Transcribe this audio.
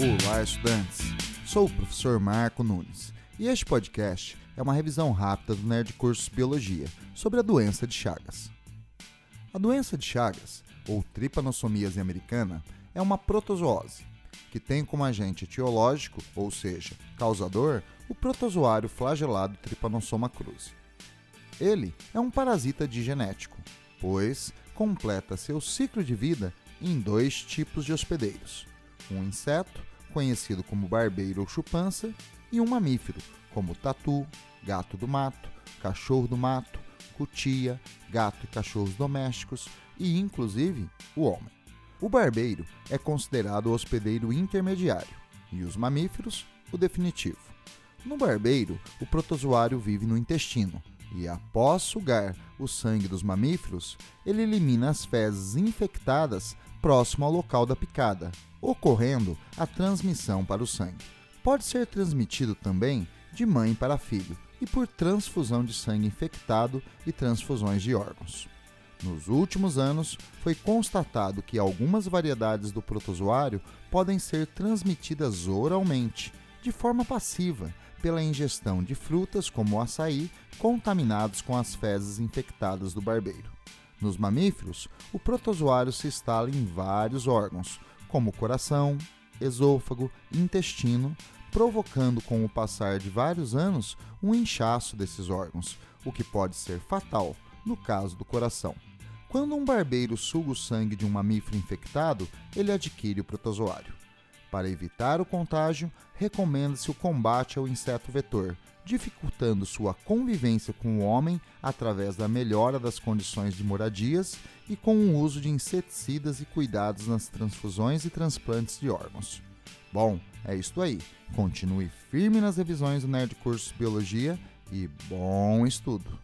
Olá, estudantes! Sou o professor Marco Nunes e este podcast é uma revisão rápida do Nerd Cursos Biologia sobre a doença de Chagas. A doença de Chagas, ou tripanossomíase americana, é uma protozoose que tem como agente etiológico, ou seja, causador, o protozoário flagelado Trypanosoma cruzi. Ele é um parasita digenético, pois completa seu ciclo de vida em dois tipos de hospedeiros: um inseto, conhecido como barbeiro ou chupança, e um mamífero, como tatu, gato do mato, cachorro do mato, cutia, gato e cachorros domésticos e, inclusive, o homem. O barbeiro é considerado o hospedeiro intermediário e os mamíferos o definitivo. No barbeiro, o protozoário vive no intestino e, após sugar o sangue dos mamíferos, ele elimina as fezes infectadas próximo ao local da picada, ocorrendo a transmissão para o sangue. Pode ser transmitido também de mãe para filho e por transfusão de sangue infectado e transfusões de órgãos. Nos últimos anos, foi constatado que algumas variedades do protozoário podem ser transmitidas oralmente, de forma passiva, pela ingestão de frutas como o açaí contaminados com as fezes infectadas do barbeiro. Nos mamíferos, o protozoário se instala em vários órgãos, como coração, esôfago intestino, provocando com o passar de vários anos um inchaço desses órgãos, o que pode ser fatal no caso do coração. Quando um barbeiro suga o sangue de um mamífero infectado, ele adquire o protozoário. Para evitar o contágio, recomenda-se o combate ao inseto vetor, dificultando sua convivência com o homem através da melhora das condições de moradias e com o uso de inseticidas e cuidados nas transfusões e transplantes de órgãos. Bom, é isto aí. Continue firme nas revisões do Nerd Cursos Biologia e bom estudo!